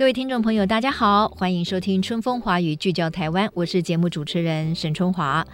各位听众朋友，大家好，欢迎收听《春风华语》，聚焦台湾，我是节目主持人沈春华。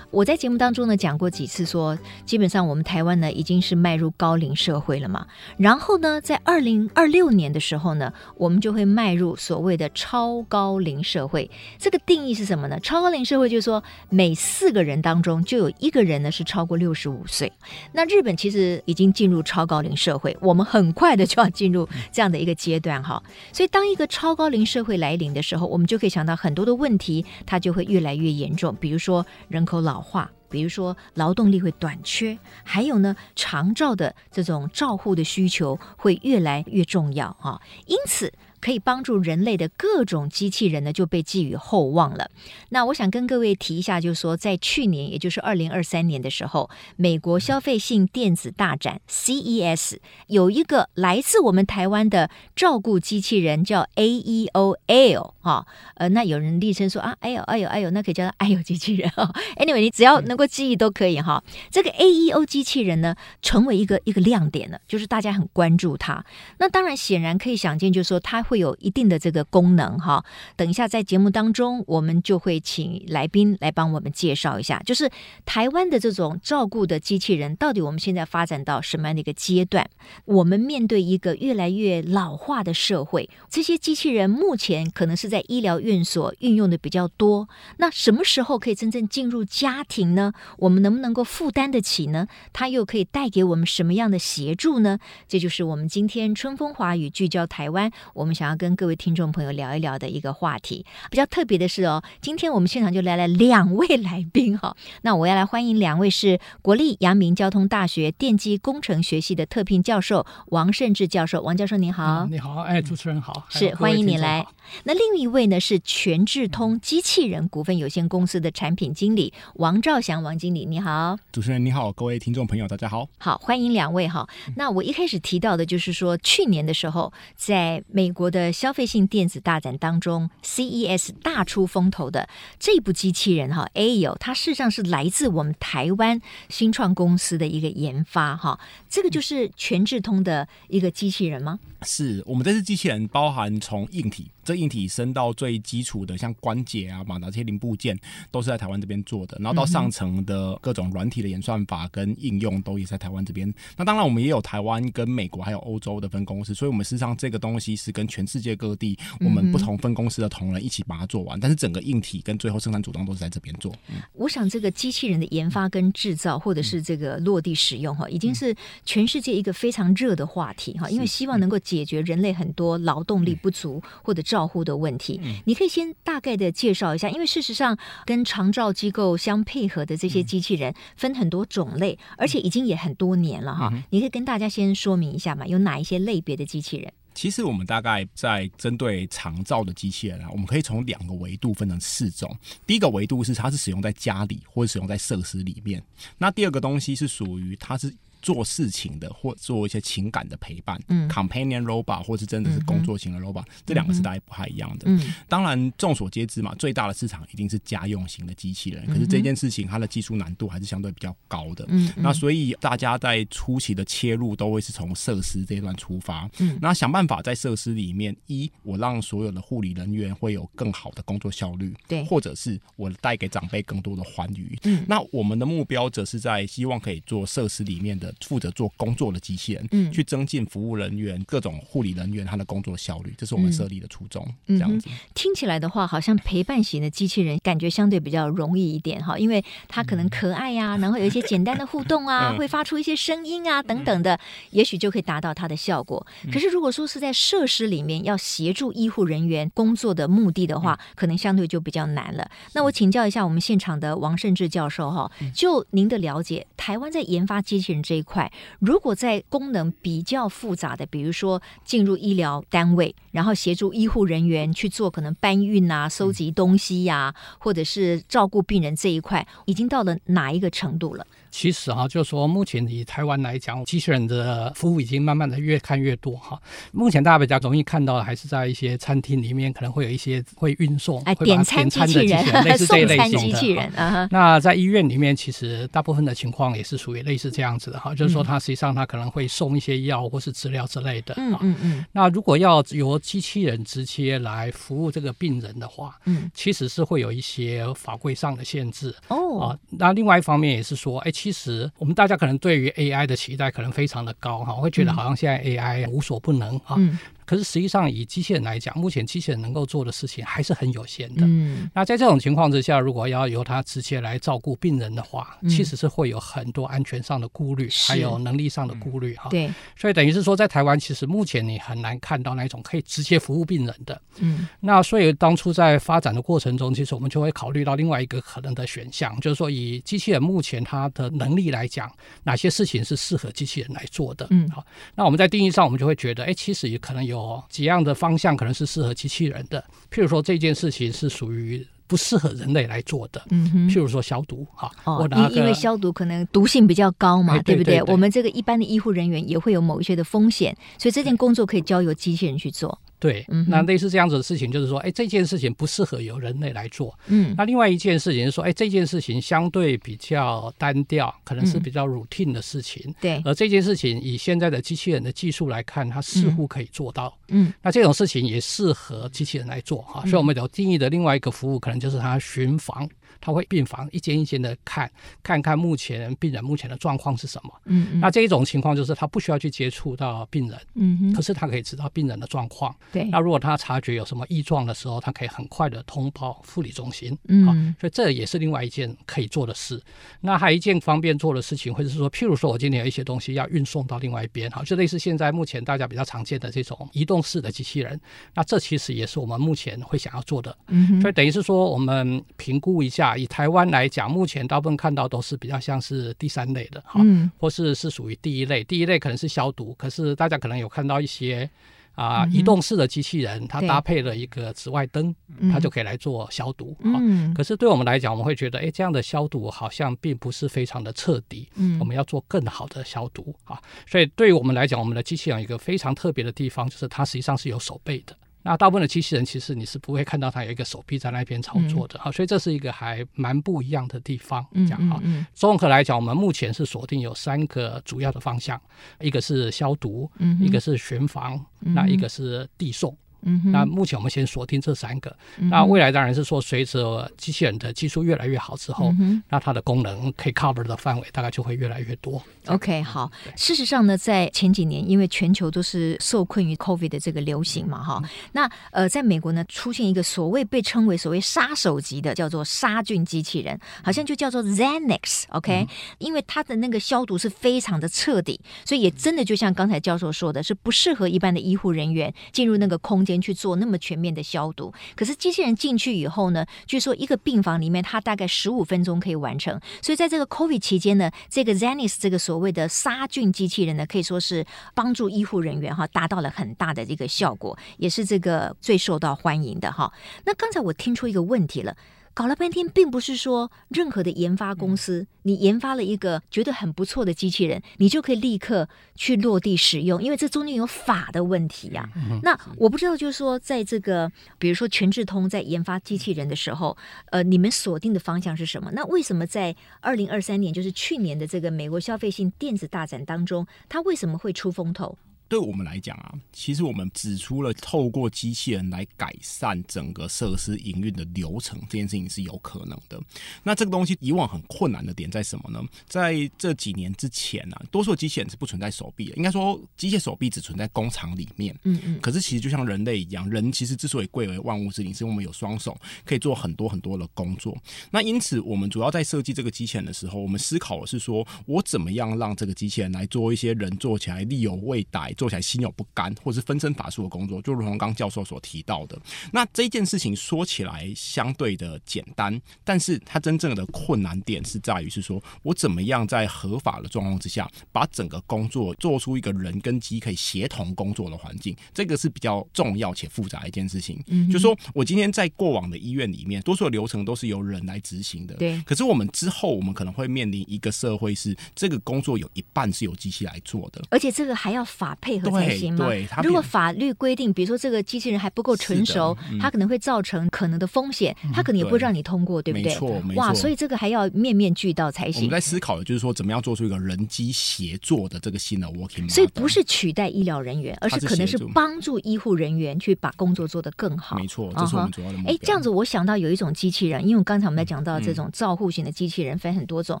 我在节目当中呢讲过几次说，基本上我们台湾呢已经是迈入高龄社会了嘛。然后呢，在二零二六年的时候呢，我们就会迈入所谓的超高龄社会。这个定义是什么呢？超高龄社会就是说，每四个人当中就有一个人呢是超过六十五岁。那日本其实已经进入超高龄社会，我们很快的就要进入这样的一个阶段哈。所以当一个超高龄社会来临的时候，我们就可以想到很多的问题，它就会越来越严重。比如说人口老化，比如说劳动力会短缺，还有呢，长照的这种照护的需求会越来越重要啊。因此，可以帮助人类的各种机器人呢，就被寄予厚望了。那我想跟各位提一下，就是说，在去年，也就是二零二三年的时候，美国消费性电子大展 CES 有一个来自我们台湾的照顾机器人，叫 AEO L 哈。呃，那有人昵称说啊，哎呦哎呦哎呦，那可以叫它 哎呦机器人哈。Anyway，你只要能够记忆都可以哈。这个 AEO 机器人呢，成为一个一个亮点了，就是大家很关注它。那当然，显然可以想见，就是说它。会有一定的这个功能哈，等一下在节目当中，我们就会请来宾来帮我们介绍一下，就是台湾的这种照顾的机器人，到底我们现在发展到什么样的一个阶段？我们面对一个越来越老化的社会，这些机器人目前可能是在医疗院所运用的比较多，那什么时候可以真正进入家庭呢？我们能不能够负担得起呢？它又可以带给我们什么样的协助呢？这就是我们今天春风华语聚焦台湾，我们。想要跟各位听众朋友聊一聊的一个话题，比较特别的是哦，今天我们现场就来了两位来宾哈。那我要来欢迎两位是国立阳明交通大学电机工程学系的特聘教授王胜志教授，王教授您好。嗯，你好，哎，主持人好，是欢迎你来。那另一位呢是全智通机器人股份有限公司的产品经理王兆祥，王经理你好。主持人你好，各位听众朋友大家好。好，欢迎两位哈。那我一开始提到的就是说，去年的时候在美国。的消费性电子大展当中，CES 大出风头的这部机器人哈，AEO，它事实上是来自我们台湾新创公司的一个研发哈，这个就是全智通的一个机器人吗？是我们这次机器人包含从硬体。这硬体升到最基础的，像关节啊、马达这些零部件，都是在台湾这边做的。然后到上层的各种软体的演算法跟应用，都也在台湾这边。那当然，我们也有台湾跟美国还有欧洲的分公司，所以我们事实上这个东西是跟全世界各地我们不同分公司的同仁一起把它做完。但是整个硬体跟最后生产组装都是在这边做。嗯。我想这个机器人的研发跟制造，或者是这个落地使用哈，已经是全世界一个非常热的话题哈，因为希望能够解决人类很多劳动力不足或者照护的问题，你可以先大概的介绍一下，因为事实上跟长照机构相配合的这些机器人分很多种类，而且已经也很多年了哈。你可以跟大家先说明一下嘛，有哪一些类别的机器人？其实我们大概在针对长照的机器人啊，我们可以从两个维度分成四种。第一个维度是它是使用在家里或者使用在设施里面，那第二个东西是属于它是。做事情的或做一些情感的陪伴，嗯，companion robot 或是真的是工作型的 robot，嗯，这两个是大概不太一样的。嗯，当然众所皆知嘛，最大的市场一定是家用型的机器人，嗯，可是这件事情它的技术难度还是相对比较高的。嗯，那所以大家在初期的切入都会是从设施这一段出发。嗯，那想办法在设施里面，一我让所有的护理人员会有更好的工作效率，对，或者是我带给长辈更多的欢愉。嗯，那我们的目标则是在希望可以做设施里面的。负责做工作的机器人，嗯，去增进服务人员、各种护理人员他的工作效率，这是我们设立的初衷。嗯、这样子、嗯、听起来的话，好像陪伴型的机器人感觉相对比较容易一点哈，因为它可能可爱呀、啊，然后有一些简单的互动啊，会发出一些声音啊等等的，也许就可以达到它的效果。可是如果说是在设施里面要协助医护人员工作的目的的话，可能相对就比较难了。那我请教一下我们现场的王胜志教授哈，就您的了解，台湾在研发机器人这一块，如果在功能比较复杂的，比如说进入医疗单位，然后协助医护人员去做可能搬运啊、收集东西呀、啊，或者是照顾病人这一块，已经到了哪一个程度了？其实哈、啊，就是说目前以台湾来讲，机器人的服务已经慢慢的越看越多哈。目前大家比较容易看到的，还是在一些餐厅里面，可能会有一些会运送、哎、会点餐机器人，类似这一类型的。机器人啊、那在医院里面，其实大部分的情况也是属于类似这样子的哈，就是说它实际上它可能会送一些药或是资料之类的。嗯嗯嗯。那如果要由机器人直接来服务这个病人的话，嗯，其实是会有一些法规上的限制哦。啊，那另外一方面也是说，哎。其实我们大家可能对于 AI 的期待可能非常的高哈，我会觉得好像现在 AI 无所不能啊。嗯可是实际上，以机器人来讲，目前机器人能够做的事情还是很有限的。嗯，那在这种情况之下，如果要由它直接来照顾病人的话，嗯、其实是会有很多安全上的顾虑，还有能力上的顾虑哈。对，所以等于是说，在台湾，其实目前你很难看到那种可以直接服务病人的。嗯，那所以当初在发展的过程中，其实我们就会考虑到另外一个可能的选项，就是说，以机器人目前它的能力来讲，哪些事情是适合机器人来做的？嗯，好，那我们在定义上，我们就会觉得，哎，其实也可能有。哦，几样的方向可能是适合机器人的，譬如说这件事情是属于不适合人类来做的，嗯哼，譬如说消毒哈，哦，因因为消毒可能毒性比较高嘛，对不对？我们这个一般的医护人员也会有某一些的风险，所以这件工作可以交由机器人去做。对，那类似这样子的事情，就是说，哎，这件事情不适合由人类来做。嗯，那另外一件事情是说，哎，这件事情相对比较单调，可能是比较 routine 的事情。对，而这件事情以现在的机器人的技术来看，它似乎可以做到。嗯，那这种事情也适合机器人来做哈。所以我们有定义的另外一个服务，可能就是它巡房。他会病房一间一间的看，看看目前病人目前的状况是什么。嗯，嗯，那这一种情况就是他不需要去接触到病人，嗯哼，可是他可以知道病人的状况。对，那如果他察觉有什么异状的时候，他可以很快的通报护理中心。嗯，好，所以这也是另外一件可以做的事。那还有一件方便做的事情，或者是说，譬如说我今天有一些东西要运送到另外一边，好，就类似现在目前大家比较常见的这种移动式的机器人。那这其实也是我们目前会想要做的。嗯哼，所以等于是说，我们评估一下。以台湾来讲，目前大部分看到都是比较像是第三类的哈，嗯，或是是属于第一类。第一类可能是消毒，可是大家可能有看到一些啊、呃、移动式的机器人，它搭配了一个紫外灯，它就可以来做消毒。嗯，可是对我们来讲，我们会觉得，哎，这样的消毒好像并不是非常的彻底。嗯，我们要做更好的消毒啊。所以对于我们来讲，我们的机器人有一个非常特别的地方，就是它实际上是有手背的。那大部分的机器人其实你是不会看到它有一个手臂在那边操作的，好、嗯，所以这是一个还蛮不一样的地方。这样哈，综合来讲，我们目前是锁定有三个主要的方向，一个是消毒，嗯、一个是巡防，嗯、那一个是递送。嗯，那目前我们先锁定这三个。嗯、那未来当然是说，随着机器人的技术越来越好之后，嗯、那它的功能可以 cover 的范围大概就会越来越多。OK，好。事实上呢，在前几年，因为全球都是受困于 COVID 的这个流行嘛，哈、嗯。那呃，在美国呢，出现一个所谓被称为所谓杀手级的，叫做杀菌机器人，好像就叫做 Xanax。OK，、嗯、因为它的那个消毒是非常的彻底，所以也真的就像刚才教授说的，是不适合一般的医护人员进入那个空先去做那么全面的消毒，可是机器人进去以后呢，据说一个病房里面它大概十五分钟可以完成。所以在这个 COVID 期间呢，这个 Zenis 这个所谓的杀菌机器人呢，可以说是帮助医护人员哈达到了很大的这个效果，也是这个最受到欢迎的哈。那刚才我听出一个问题了。搞了半天，并不是说任何的研发公司，你研发了一个觉得很不错的机器人，你就可以立刻去落地使用，因为这中间有法的问题呀、啊。那我不知道，就是说，在这个比如说全智通在研发机器人的时候，呃，你们锁定的方向是什么？那为什么在二零二三年，就是去年的这个美国消费性电子大展当中，它为什么会出风头？对我们来讲啊，其实我们指出了透过机器人来改善整个设施营运的流程，这件事情是有可能的。那这个东西以往很困难的点在什么呢？在这几年之前啊，多数机器人是不存在手臂的，应该说机械手臂只存在工厂里面。嗯嗯。可是其实就像人类一样，人其实之所以贵为万物之灵，是因为我们有双手可以做很多很多的工作。那因此，我们主要在设计这个机器人的时候，我们思考的是说我怎么样让这个机器人来做一些人做起来力有未逮。做起来心有不甘，或是分身乏术的工作，就如同刚教授所提到的。那这件事情说起来相对的简单，但是它真正的困难点是在于是说我怎么样在合法的状况之下，把整个工作做出一个人跟机可以协同工作的环境，这个是比较重要且复杂的一件事情。嗯，就是说我今天在过往的医院里面，多数的流程都是由人来执行的。对。可是我们之后，我们可能会面临一个社会是这个工作有一半是由机器来做的，而且这个还要法配合才行吗？对，对，如果法律规定，比如说这个机器人还不够成熟，嗯、它可能会造成可能的风险，它可能也不会让你通过，对，不对？没错，没错。哇，所以这个还要面面俱到才行。我们在思考的就是说，怎么样做出一个人机协作的这个新的 working。所以不是取代医疗人员，而是可能是帮助医护人员去把工作做得更好。没错，这是我们主要的目标。哎、uh-huh，这样子我想到有一种机器人，因为刚才我们在讲到这种照护型的机器人分很多种，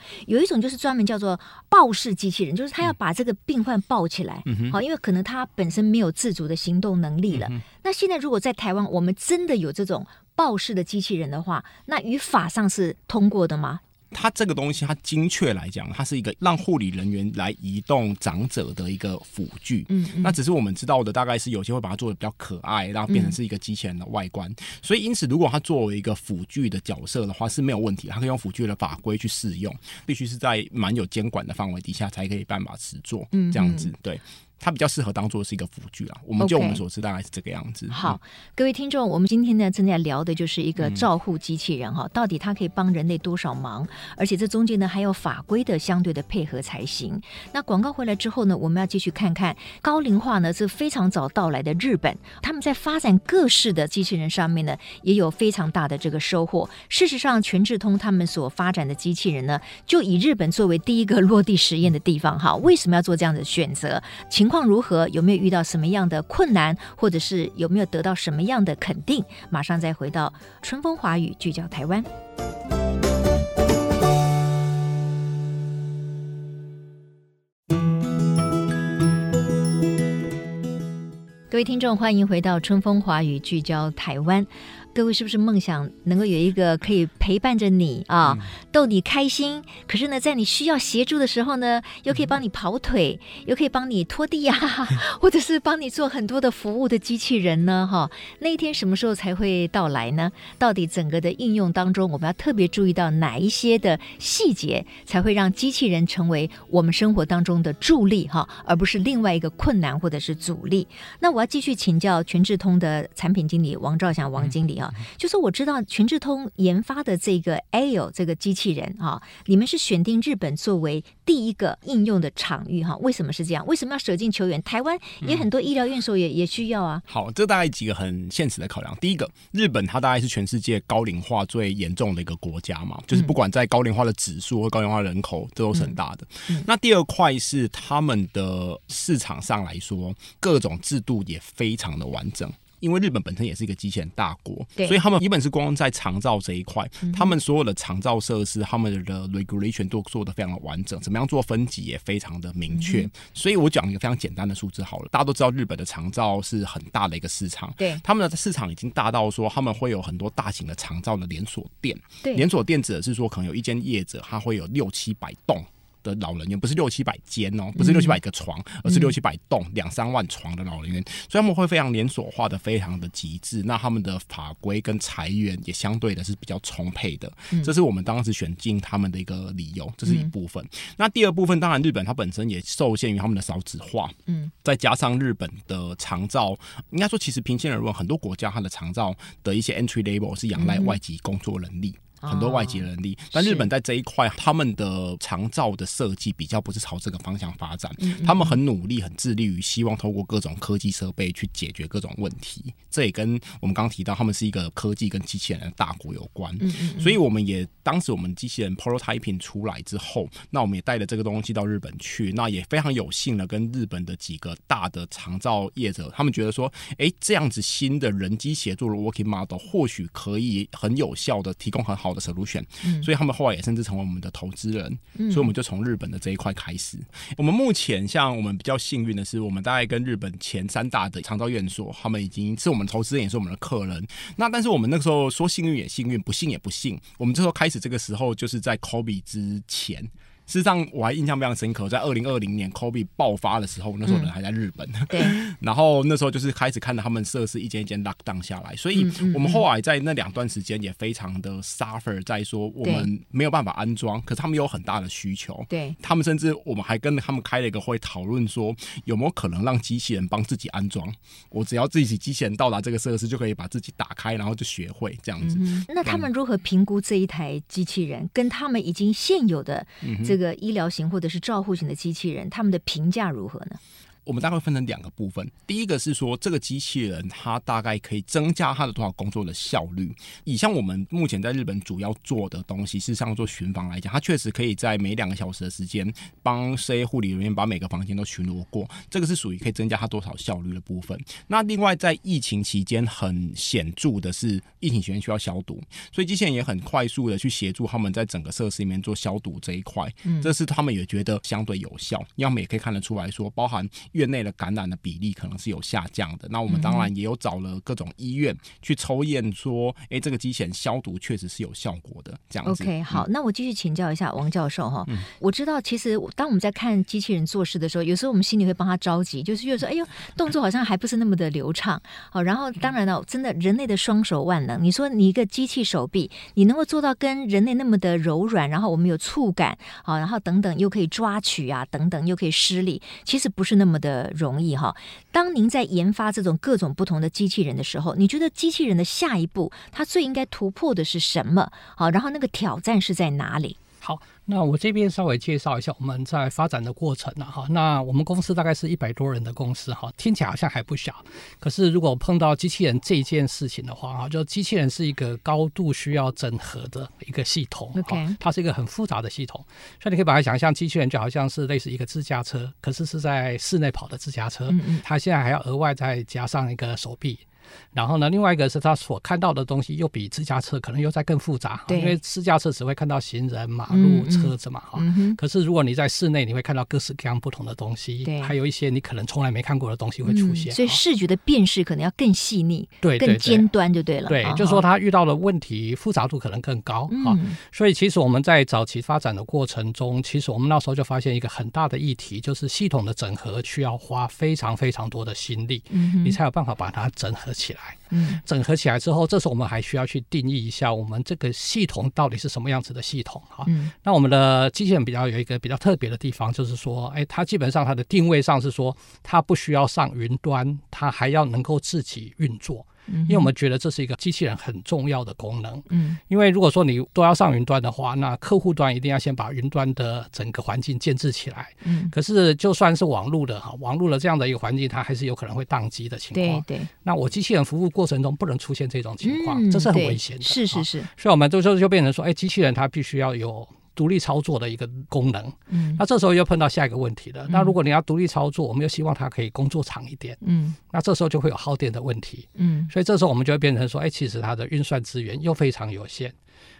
嗯、有一种就是专门叫做抱式机器人，就是他要把这个病患抱起来，嗯、好，因为可能他本身没有自主的行动能力了。嗯、那现在如果在台湾，我们真的有这种抱式的机器人的话，那语法上是通过的吗？它这个东西，它精确来讲，它是一个让护理人员来移动长者的一个辅具。嗯，嗯，那只是我们知道的，大概是有些会把它做的比较可爱，然后变成是一个机器人的外观。嗯、所以，因此，如果它作为一个辅具的角色的话，是没有问题，它可以用辅具的法规去适用，必须是在蛮有监管的范围底下才可以办法实做。嗯，这样子对。它比较适合当做是一个辅具啊，我们就我们所知大概是这个样子。好，各位听众，我们今天呢正在聊的就是一个照护机器人哈、嗯，到底它可以帮人类多少忙？而且这中间呢还有法规的相对的配合才行。那广告回来之后呢，我们要继续看看高龄化呢是非常早到来的日本，他们在发展各式的机器人上面呢也有非常大的这个收获。事实上，全智通他们所发展的机器人呢，就以日本作为第一个落地实验的地方哈。为什么要做这样的选择？情况况如何？有没有遇到什么样的困难，或者是有没有得到什么样的肯定？马上再回到春风华语，聚焦台湾。各位听众，欢迎回到春风华语，聚焦台湾。各位是不是梦想能够有一个可以陪伴着你啊，逗你开心？可是呢，在你需要协助的时候呢，又可以帮你跑腿，又可以帮你拖地呀，或者是帮你做很多的服务的机器人呢？哈，那一天什么时候才会到来呢？到底整个的应用当中，我们要特别注意到哪一些的细节，才会让机器人成为我们生活当中的助力哈，而不是另外一个困难或者是阻力？那我要继续请教全智通的产品经理王兆祥王经理啊。就是我知道全智通研发的这个 AIO 这个机器人啊，你们是选定日本作为第一个应用的场域哈？为什么是这样？为什么要舍近求远？台湾也很多医疗院所也也需要啊。好，这大概几个很现实的考量。第一个，日本它大概是全世界高龄化最严重的一个国家嘛，就是不管在高龄化的指数或高龄化人口，这都是很大的。那第二块是他们的市场上来说，各种制度也非常的完整。因为日本本身也是一个机器人大国，所以他们基本是光在长照这一块，嗯，他们所有的长照设施，他们的 regulation 都做的非常的完整，怎么样做分级也非常的明确，嗯。所以我讲一个非常简单的数字好了，大家都知道日本的长照是很大的一个市场，对，他们的市场已经大到说他们会有很多大型的长照的连锁店，对，连锁店指的是说可能有一间业者，他会有六七百栋。的老人院不是六七百间哦，不是六七百个床，嗯、而是六七百栋两三万床的老人院，所以他们会非常连锁化的，非常的极致。那他们的法规跟裁员也相对的是比较充沛的，这是我们当时选进他们的一个理由，这是一部分。那第二部分，当然日本它本身也受限于他们的少子化，嗯，再加上日本的长照，应该说其实平心而论，很多国家它的长照的一些 entry level 是仰赖外籍工作能力。很多外籍人力，但日本在这一块，他们的长照的设计比较不是朝这个方向发展。他们很努力，很致力于希望透过各种科技设备去解决各种问题。这也跟我们刚刚提到，他们是一个科技跟机器人的大国有关。所以我们也当时我们机器人 prototyping 出来之后，那我们也带着这个东西到日本去，那也非常有幸的跟日本的几个大的长照业者，他们觉得说，哎，这样子新的人机协作的 working model 或许可以很有效的提供很好的 solution，所以他们后来也甚至成为我们的投资人，所以我们就从日本的这一块开始。我们目前像我们比较幸运的是，我们大概跟日本前三大的长照院所，他们已经是我们投资人，也是我们的客人。那但是我们那个时候说幸运也幸运，不幸也不幸。我们这时候开始这个时候就是在 Kobe 之前。事实上，我还印象非常深刻，在二零二零年 Kobe 爆发的时候，那时候人还在日本。对。然后那时候就是开始看到他们设施一间一间 lock down 下来，所以我们后来在那两段时间也非常的 suffer，在说我们没有办法安装，可是他们有很大的需求。对。他们甚至我们还跟他们开了一个会，讨论说有没有可能让机器人帮自己安装。我只要自己机器人到达这个设施，就可以把自己打开，然后就学会这样子。嗯、那他们如何评估这一台机器人跟他们已经现有的这这个医疗型或者是照护型的机器人，他们的评价如何呢？我们大概分成两个部分，第一个是说这个机器人它大概可以增加它的多少工作的效率。以像我们目前在日本主要做的东西，是像做巡房来讲，它确实可以在每两个小时的时间帮 C 护理人员把每个房间都巡逻过，这个是属于可以增加它多少效率的部分。那另外在疫情期间很显著的是，疫情期间需要消毒，所以机器人也很快速的去协助他们在整个设施里面做消毒这一块，这是他们也觉得相对有效。因为我们也可以看得出来说，包含。院内的感染的比例可能是有下降的，那我们当然也有找了各种医院去抽验，说，哎，这个机器人消毒确实是有效果的。这样子。OK，好，嗯、那我继续请教一下王教授哈。我知道，其实当我们在看机器人做事的时候，有时候我们心里会帮他着急，就是觉得说，哎呦，动作好像还不是那么的流畅。好，然后当然了，真的人类的双手万能，你说你一个机器手臂，你能够做到跟人类那么的柔软，然后我们有触感，好，然后等等又可以抓取啊，等等又可以施力，其实不是那么的容易哈。当您在研发这种各种不同的机器人的时候，你觉得机器人的下一步，它最应该突破的是什么？好，然后那个挑战是在哪里？好。那我这边稍微介绍一下我们在发展的过程啊，哈。那我们公司大概是一百多人的公司哈，听起来好像还不小。可是如果碰到机器人这件事情的话哈，就机器人是一个高度需要整合的一个系统，OK，它是一个很复杂的系统。所以你可以把它想象，机器人就好像是类似一个自驾车，可是是在室内跑的自驾车。它现在还要额外再加上一个手臂。然后呢，另外一个是他所看到的东西又比自驾车可能又在更复杂，因为私家车只会看到行人、马路、车子嘛，哈、嗯。可是如果你在室内，你会看到各式各样不同的东西，还有一些你可能从来没看过的东西会出现。嗯、所以视觉的辨识可能要更细腻，对，更尖端就对了。对，就是说他遇到的问题复杂度可能更高啊、嗯。所以其实我们在早期发展的过程中，其实我们那时候就发现一个很大的议题，就是系统的整合需要花非常非常多的心力，嗯，你才有办法把它整合起来。嗯，整合起来之后，这时候我们还需要去定义一下，我们这个系统到底是什么样子的系统哈。嗯，那我们的机器人比较有一个比较特别的地方，就是说，哎，它基本上它的定位上是说，它不需要上云端，它还要能够自己运作。因为我们觉得这是一个机器人很重要的功能。嗯，因为如果说你都要上云端的话，那客户端一定要先把云端的整个环境建置起来。嗯，可是就算是网络的哈，网络的这样的一个环境，它还是有可能会宕机的情况。对对。那我机器人服务过程中不能出现这种情况，这是很危险的。是是是。所以我们就就就变成说，哎，机器人它必须要有。独立操作的一个功能，嗯，那这时候又碰到下一个问题了。嗯、那如果你要独立操作，我们又希望它可以工作长一点，嗯，那这时候就会有耗电的问题，嗯，所以这时候我们就会变成说，哎，其实它的运算资源又非常有限。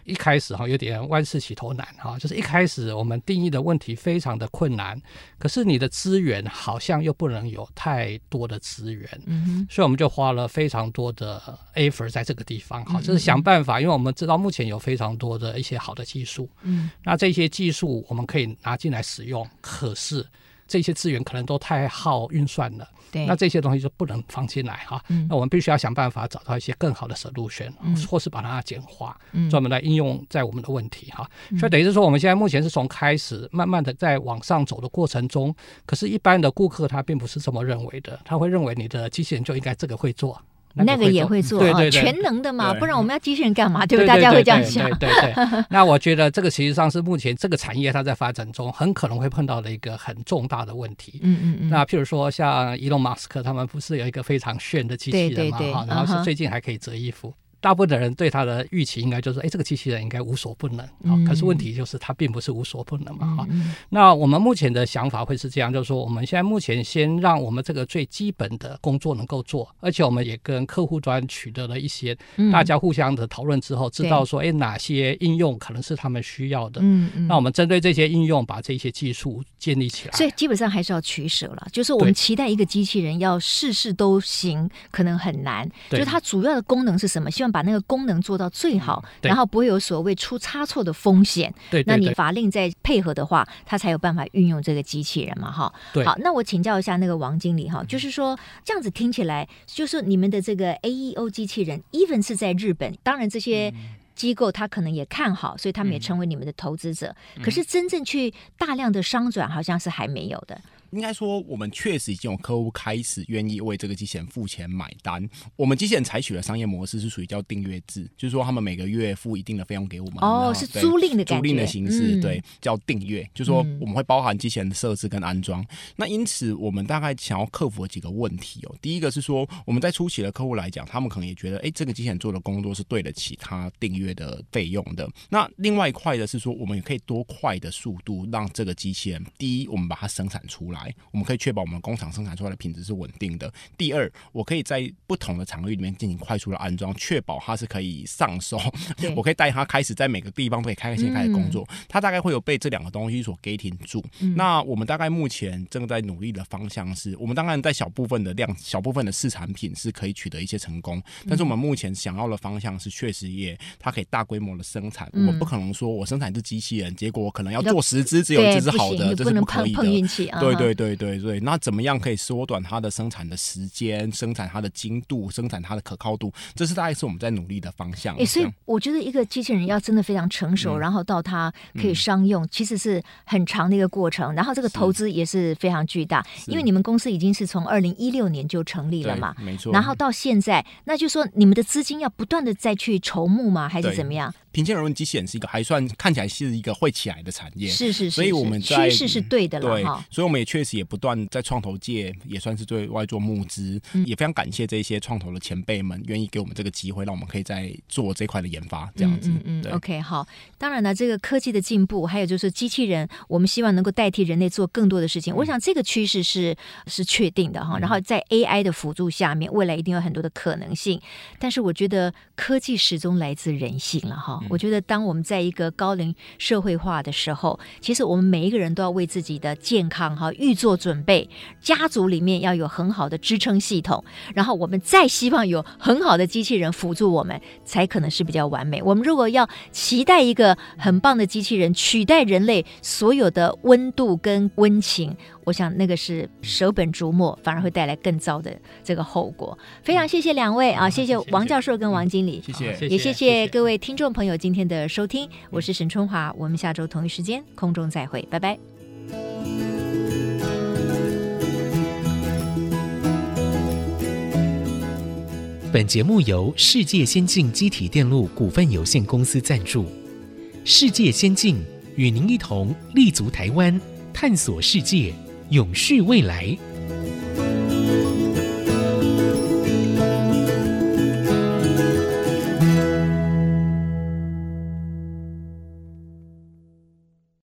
一开始哈有点万事起头难哈，就是一开始我们定义的问题非常的困难，可是你的资源好像又不能有太多的资源，嗯，所以我们就花了非常多的 effort 在这个地方哈，就是想办法，因为我们知道目前有非常多的一些好的技术，嗯，那这些技术我们可以拿进来使用，可是这些资源可能都太耗运算了。对，那这些东西就不能放进来哈、嗯，那我们必须要想办法找到一些更好的 solution，、嗯、或是把它简化，专、嗯、门来应用在我们的问题哈、嗯。所以等于是说，我们现在目前是从开始慢慢的在往上走的过程中，可是，一般的顾客他并不是这么认为的，他会认为你的机器人就应该这个会做。那个也会做，对对对，全能的嘛，不然我们要机器人干嘛？对不对？大家会这样想。对对对。那我觉得这个实际上是目前这个产业它在发展中很可能会碰到的一个很重大的问题。嗯嗯嗯。那譬如说像伊隆马斯克他们不是有一个非常炫的机器人嘛？哈，然后是最近还可以折衣服。大部分的人对他的预期应该就是，哎，这个机器人应该无所不能啊。可是问题就是，它并不是无所不能嘛。哈、嗯，那我们目前的想法会是这样，就是说，我们现在目前先让我们这个最基本的工作能够做，而且我们也跟客户端取得了一些大家互相的讨论之后，知道说，哎，哪些应用可能是他们需要的。嗯嗯。那我们针对这些应用，把这些技术建立起来。所以基本上还是要取舍了，就是我们期待一个机器人要事事都行，可能很难。就是它主要的功能是什么？希望把那个功能做到最好，嗯、然后不会有所谓出差错的风险。对，对，对，那你法令再配合的话，它才有办法运用这个机器人嘛，哈。对。好，那我请教一下那个王经理哈，就是说这样子听起来，就是你们的这个 AEO 机器人，even 是在日本，当然这些机构他可能也看好，所以他们也成为你们的投资者。嗯、可是真正去大量的商转，好像是还没有的。应该说，我们确实已经有客户开始愿意为这个机器人付钱买单。我们机器人采取的商业模式是属于叫订阅制，就是说他们每个月付一定的费用给我们。哦，是租赁的，租赁的形式，嗯、对，叫订阅。就是说我们会包含机器人的设置跟安装。嗯、那因此，我们大概想要克服几个问题哦。第一个是说，我们在初期的客户来讲，他们可能也觉得，哎，这个机器人做的工作是对得起他订阅的费用的。那另外一块的是说，我们也可以多快的速度让这个机器人，第一，我们把它生产出来，我们可以确保。我们工厂生产出来的品质是稳定的。第二，我可以在不同的场域里面进行快速的安装，确保它是可以上手。我可以带它开始在每个地方都可以开开心心开始工作。它大概会有被这两个东西所 gating 住。那我们大概目前正在努力的方向是，我们当然在小部分的量、小部分的试产品是可以取得一些成功，但是我们目前想要的方向是，确实也它可以大规模的生产。我们不可能说我生产一只机器人，结果我可能要做十只，只有一只是好的，这是不可以的。对对对对对，那。怎么样可以缩短它的生产的时间、生产它的精度、生产它的可靠度？这是大概是我们在努力的方向。哎，所以我觉得一个机器人要真的非常成熟，嗯、然后到它可以商用，嗯、其实是很长的一个过程。然后这个投资也是非常巨大，因为你们公司已经是从二零一六年就成立了嘛，没错。然后到现在，那就说你们的资金要不断的再去筹募吗？还是怎么样？平心而论，机器人是一个还算看起来是一个会起来的产业，是是是，所以我们在趋势是对的了对，所以我们也确实也不断在创投界也算是对外做募资，嗯、也非常感谢这些创投的前辈们愿意给我们这个机会，让我们可以在做这块的研发，这样子。嗯嗯，嗯，OK，好。当然了，这个科技的进步，还有就是机器人，我们希望能够代替人类做更多的事情。嗯、我想这个趋势是是确定的哈。然后在 AI 的辅助下面，未来一定有很多的可能性。但是我觉得科技始终来自人性了哈。我觉得当我们在一个高龄社会化的时候，其实我们每一个人都要为自己的健康哈预做准备。家族里面要有很好的支撑系统，然后我们再希望有很好的机器人辅助我们，才可能是比较完美。我们如果要期待一个很棒的机器人取代人类所有的温度跟温情，我想那个是舍本逐末，反而会带来更糟的这个后果。非常谢谢两位啊，谢谢王教授跟王经理，谢谢，也谢谢各位听众朋友今天的收听。我是沈春华，我们下周同一时间空中再会，拜拜。本节目由世界先进机体电路股份有限公司赞助，世界先进与您一同立足台湾，探索世界，永续未来。